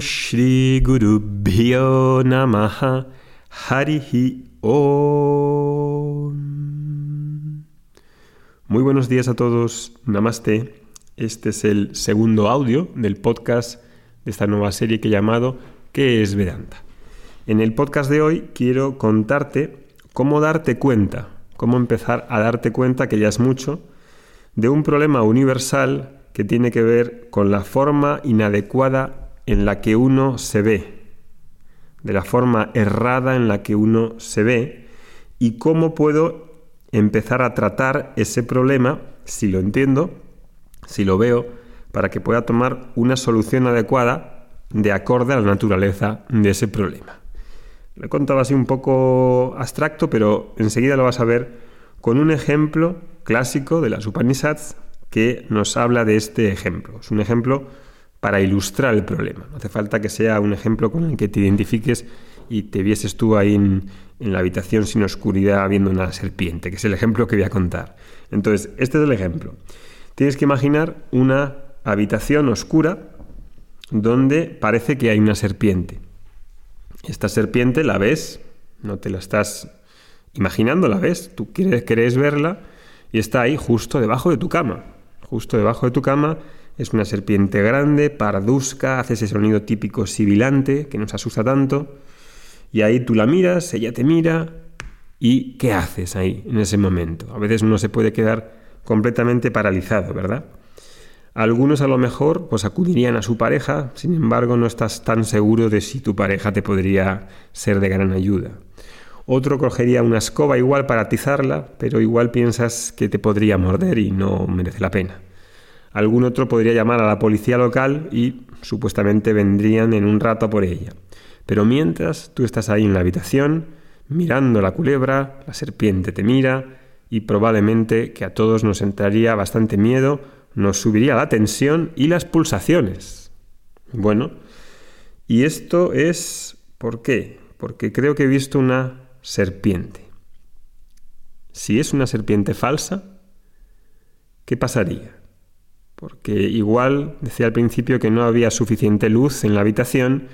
Shri Guru Bhyo Namaha Harihi Om. Muy buenos días a todos, Namaste. Este es el segundo audio del podcast de esta nueva serie que he llamado ¿Qué es Vedanta? En el podcast de hoy quiero contarte cómo darte cuenta, cómo empezar a darte cuenta, que ya es mucho, de un problema universal que tiene que ver con la forma inadecuada en la que uno se ve, de la forma errada en la que uno se ve y cómo puedo empezar a tratar ese problema, si lo entiendo, si lo veo, para que pueda tomar una solución adecuada de acorde a la naturaleza de ese problema. Lo he contado así un poco abstracto, pero enseguida lo vas a ver con un ejemplo clásico de las Upanishads que nos habla de este ejemplo. Es un ejemplo para ilustrar el problema. No hace falta que sea un ejemplo con el que te identifiques y te vieses tú ahí en, la habitación sin oscuridad viendo una serpiente, que es el ejemplo que voy a contar. Entonces, este es el ejemplo. Tienes que imaginar una habitación oscura donde parece que hay una serpiente. Esta serpiente la ves, no te la estás imaginando, la ves, tú quieres, querés verla y está ahí justo debajo de tu cama justo debajo de tu cama, es una serpiente grande, parduzca, hace ese sonido típico sibilante que nos asusta tanto, y ahí tú la miras, ella te mira, y ¿qué haces ahí en ese momento? A veces uno se puede quedar completamente paralizado, ¿verdad? Algunos a lo mejor pues acudirían a su pareja, sin embargo no estás tan seguro de si tu pareja te podría ser de gran ayuda. Otro cogería una escoba igual para atizarla, pero igual piensas que te podría morder y no merece la pena. Algún otro podría llamar a la policía local y supuestamente vendrían en un rato por ella. Pero mientras tú estás ahí en la habitación, mirando la culebra, la serpiente te mira y probablemente que a todos nos entraría bastante miedo, nos subiría la tensión y las pulsaciones. Bueno, y esto es... ¿Por qué? Porque creo que he visto una serpiente. Si es una serpiente falsa, ¿qué pasaría? Porque igual decía al principio que no había suficiente luz en la habitación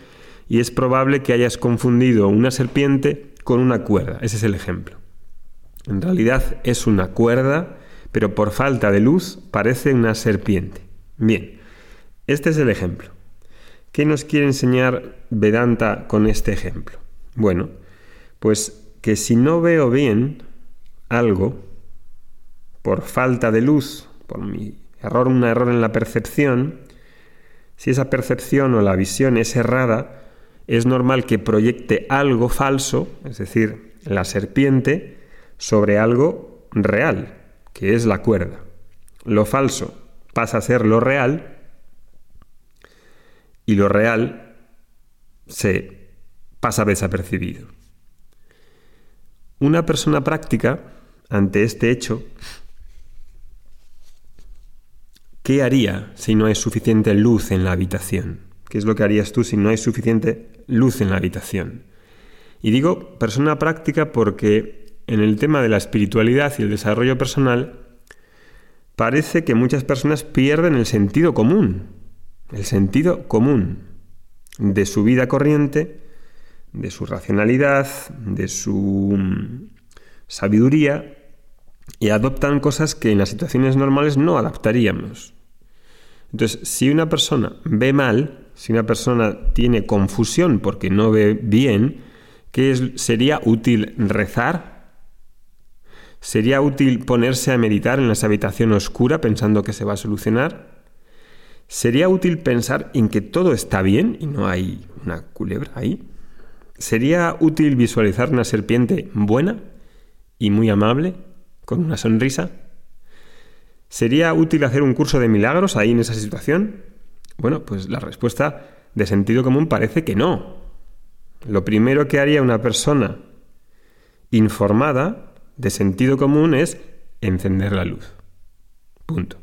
y es probable que hayas confundido una serpiente con una cuerda. Ese es el ejemplo. En realidad es una cuerda, pero por falta de luz parece una serpiente. Bien, este es el ejemplo. ¿Qué nos quiere enseñar Vedanta con este ejemplo? Bueno, pues que si no veo bien algo, por falta de luz, por mi error, un error en la percepción, si esa percepción o la visión es errada, es normal que proyecte algo falso, es decir, la serpiente, sobre algo real, que es la cuerda. Lo falso pasa a ser lo real y lo real se pasa desapercibido. Una persona práctica, ante este hecho, ¿qué haría si no hay suficiente luz en la habitación? ¿Qué es lo que harías tú si no hay suficiente luz en la habitación? Y digo persona práctica porque en el tema de la espiritualidad y el desarrollo personal, parece que muchas personas pierden el sentido común, el sentido común de su vida corriente de su racionalidad, de su mm, sabiduría, y adoptan cosas que en las situaciones normales no adaptaríamos. Entonces, si una persona ve mal, si una persona tiene confusión porque no ve bien, ¿qué sería útil rezar? ¿Sería útil ponerse a meditar en esa habitación oscura pensando que se va a solucionar? ¿Sería útil pensar en que todo está bien y no hay una culebra ahí? ¿Sería útil visualizar una serpiente buena y muy amable, con una sonrisa? ¿Sería útil hacer un curso de milagros ahí en esa situación? Bueno, pues la respuesta de sentido común parece que no. Lo primero que haría una persona informada de sentido común es encender la luz. Punto.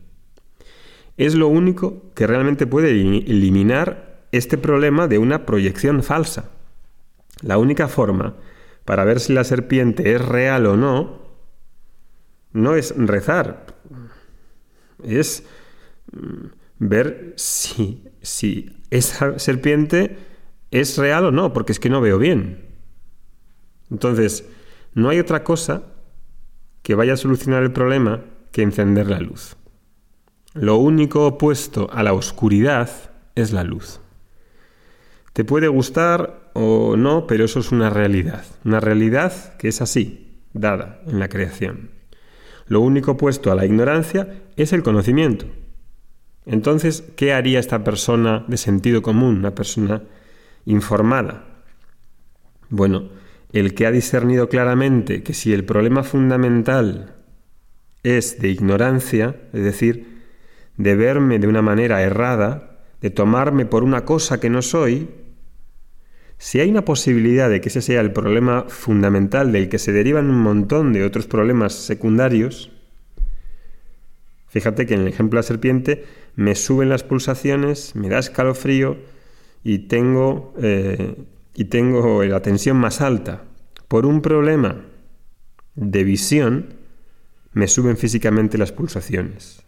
Es lo único que realmente puede eliminar este problema de una proyección falsa. La única forma para ver si la serpiente es real o no no es rezar, es mm, ver si, si esa serpiente es real o no, porque es que no veo bien. Entonces, no hay otra cosa que vaya a solucionar el problema que encender la luz. Lo único opuesto a la oscuridad es la luz. Te puede gustar o no, pero eso es una realidad. Una realidad que es así, dada en la creación. Lo único opuesto a la ignorancia es el conocimiento. Entonces, ¿qué haría esta persona de sentido común, una persona informada? Bueno, el que ha discernido claramente que si el problema fundamental es de ignorancia, es decir, de verme de una manera errada, de tomarme por una cosa que no soy, si hay una posibilidad de que ese sea el problema fundamental del que se derivan un montón de otros problemas secundarios, fíjate que en el ejemplo de la serpiente me suben las pulsaciones, me da escalofrío y tengo, eh, y tengo la tensión más alta. Por un problema de visión, me suben físicamente las pulsaciones.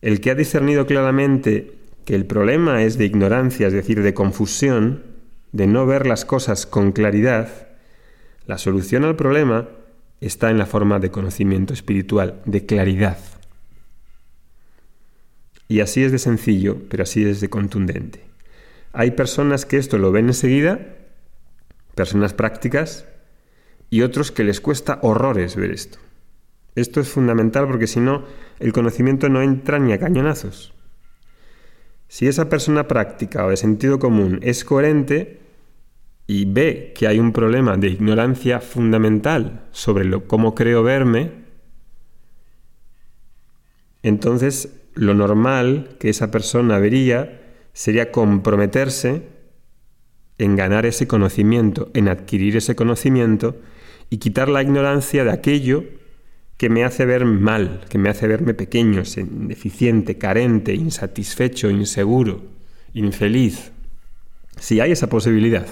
El que ha discernido claramente que el problema es de ignorancia, es decir, de confusión, de no ver las cosas con claridad, la solución al problema está en la forma de conocimiento espiritual, de claridad. Y así es de sencillo, pero así es de contundente. Hay personas que esto lo ven enseguida, personas prácticas, y otros que les cuesta horrores ver esto. Esto es fundamental porque si no, el conocimiento no entra ni a cañonazos. Si esa persona práctica o de sentido común es coherente y ve que hay un problema de ignorancia fundamental sobre lo, cómo creo verme, entonces lo normal que esa persona vería sería comprometerse en ganar ese conocimiento, en adquirir ese conocimiento y quitar la ignorancia de aquello que me hace ver mal, que me hace verme pequeño, deficiente, carente, insatisfecho, inseguro, infeliz. Si hay esa posibilidad.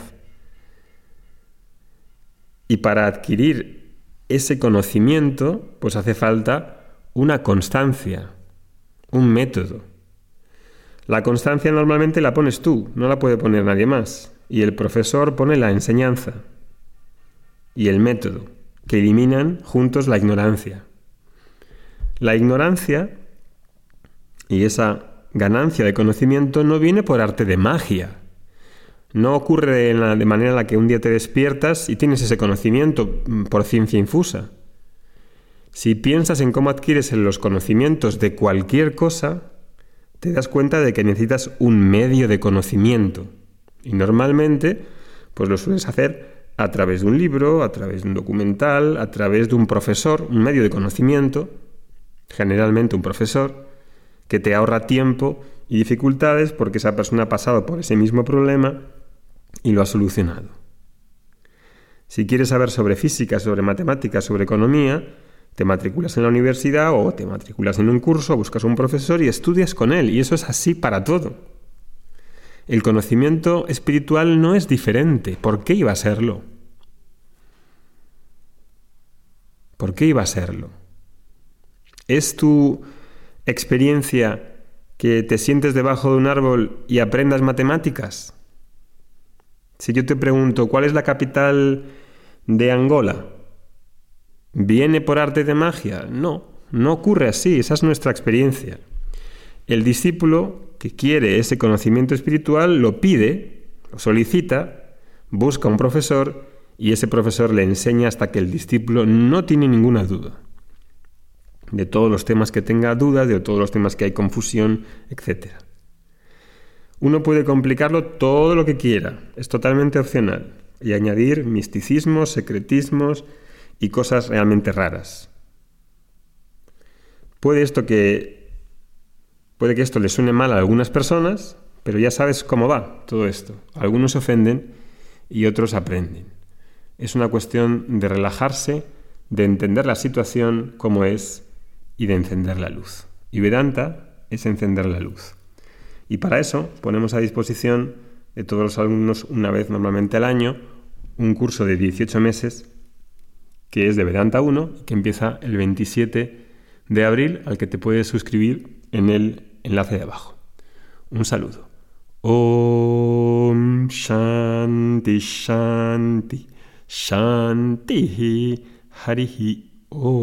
Y para adquirir ese conocimiento, pues hace falta una constancia, un método. La constancia normalmente la pones tú, no la puede poner nadie más. Y el profesor pone la enseñanza y el método, que eliminan juntos la ignorancia. La ignorancia y esa ganancia de conocimiento no viene por arte de magia. No ocurre de manera en la que un día te despiertas y tienes ese conocimiento mm, por ciencia infusa. Si piensas en cómo adquieres los conocimientos de cualquier cosa, te das cuenta de que necesitas un medio de conocimiento. Y normalmente, pues lo sueles hacer a través de un libro, a través de un documental, a través de un profesor, un medio de conocimiento, generalmente un profesor, que te ahorra tiempo y dificultades porque esa persona ha pasado por ese mismo problema y lo ha solucionado. Si quieres saber sobre física, sobre matemáticas, sobre economía, te matriculas en la universidad o te matriculas en un curso, buscas un profesor y estudias con él. Y eso es así para todo. El conocimiento espiritual no es diferente. ¿Por qué iba a serlo? ¿Por qué iba a serlo? ¿Es tu experiencia que te sientes debajo de un árbol y aprendas matemáticas? Si yo te pregunto, ¿cuál es la capital de Angola? ¿Viene por arte de magia? No, no ocurre así, esa es nuestra experiencia. El discípulo que quiere ese conocimiento espiritual lo pide, lo solicita, busca un profesor y ese profesor le enseña hasta que el discípulo no tiene ninguna duda de todos los temas que tenga dudas, de todos los temas que hay confusión, etc. Uno puede complicarlo todo lo que quiera, es totalmente opcional, y añadir misticismos, secretismos, y cosas realmente raras. Puede esto que puede que esto le suene mal a algunas personas, pero ya sabes cómo va todo esto. Algunos se ofenden y otros aprenden. Es una cuestión de relajarse, de entender la situación como es y de encender la luz. Y Vedanta es encender la luz. Y para eso ponemos a disposición de todos los alumnos una vez normalmente al año un curso de 18 meses que es de Vedanta 1 que empieza el 27 de abril, al que te puedes suscribir en el enlace de abajo. Un saludo. Om Shanti Shanti शान्तिः। हरिः ओ